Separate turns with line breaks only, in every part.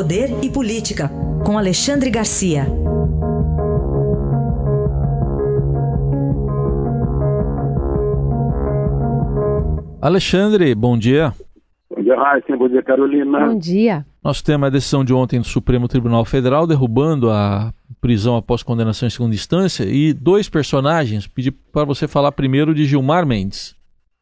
Poder e Política, com Alexandre Garcia.
Alexandre, bom dia.
Bom dia, Raíssa. Bom dia, Carolina.
Bom dia.
Nosso tema é a decisão de ontem do Supremo Tribunal Federal derrubando a prisão após condenação em segunda instância e dois personagens. Pedi para você falar primeiro de Gilmar Mendes.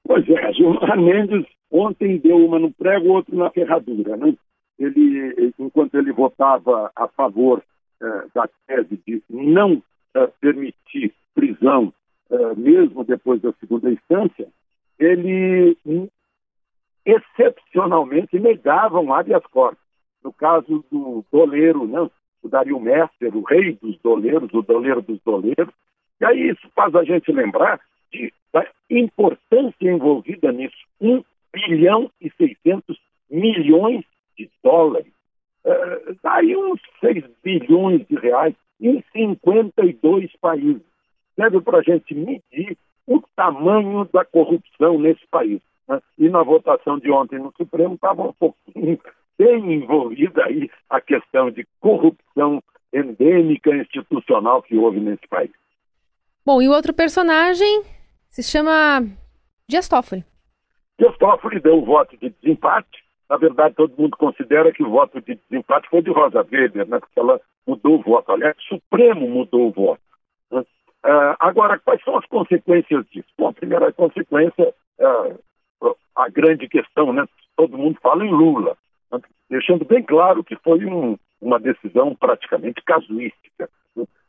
Pois é, Gilmar Mendes ontem deu uma no prego, outro na ferradura. Né? Ele, enquanto ele votava a favor eh, da tese de não eh, permitir prisão, eh, mesmo depois da segunda instância, ele hum, excepcionalmente negava um habeas corpus. No caso do doleiro, né? o Dario Messer, o rei dos doleiros, o doleiro dos doleiros. E aí isso faz a gente lembrar de, da importância envolvida nisso. 1 bilhão e 600 milhões de dólares. Daí uns 6 bilhões de reais em 52 países. Serve para a gente medir o tamanho da corrupção nesse país. Né? E na votação de ontem no Supremo estava um pouquinho bem envolvida aí a questão de corrupção endêmica institucional que houve nesse país.
Bom, e o outro personagem se chama Dias Toffoli.
Dias Toffoli deu o voto de desempate. Na verdade, todo mundo considera que o voto de desempate foi de Rosa Weber, né? porque ela mudou o voto. Aliás, o Supremo mudou o voto. Né? Uh, agora, quais são as consequências disso? Bom, a primeira consequência, uh, a grande questão, né? todo mundo fala em Lula deixando bem claro que foi um, uma decisão praticamente casuística.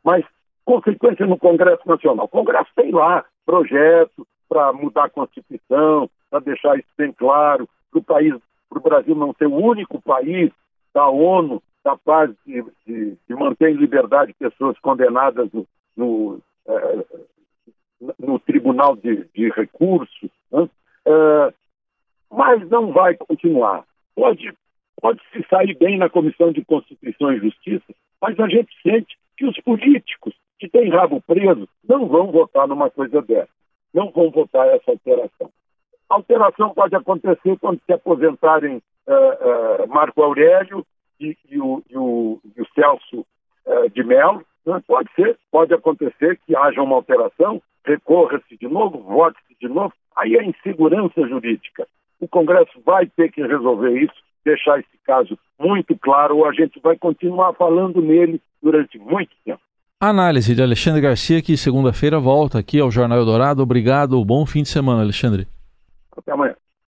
Mas consequência no Congresso Nacional. O Congresso tem lá projetos para mudar a Constituição, para deixar isso bem claro, para o país, para o Brasil não ser o único país da ONU capaz de, de, de manter em liberdade pessoas condenadas no, no, eh, no Tribunal de, de Recursos. Né? Eh, mas não vai continuar. Pode pode se sair bem na Comissão de Constituição e Justiça, mas a gente sente que os políticos que têm rabo preso não vão votar numa coisa dessa, não vão votar essa alteração. Alteração pode acontecer quando se aposentarem uh, uh, Marco Aurélio e, e, o, e, o, e o, Celso uh, de Mello. Né? Pode ser, pode acontecer que haja uma alteração, recorra-se de novo, vote-se de novo, aí é insegurança jurídica. O Congresso vai ter que resolver isso deixar esse caso muito claro, ou a gente vai continuar falando nele durante muito tempo.
Análise de Alexandre Garcia, que segunda-feira volta aqui ao Jornal Eldorado. Obrigado, bom fim de semana, Alexandre.
Até amanhã.